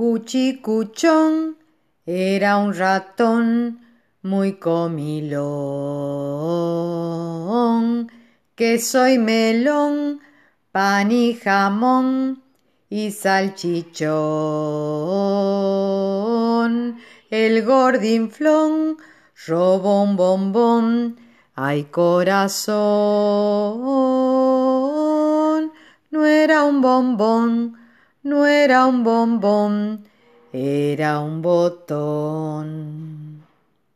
Cuchicuchón era un ratón muy comilón, que soy melón, pan y jamón y salchichón. El gordinflón robó un bombón, ay corazón, no era un bombón no era un bombón, era un botón.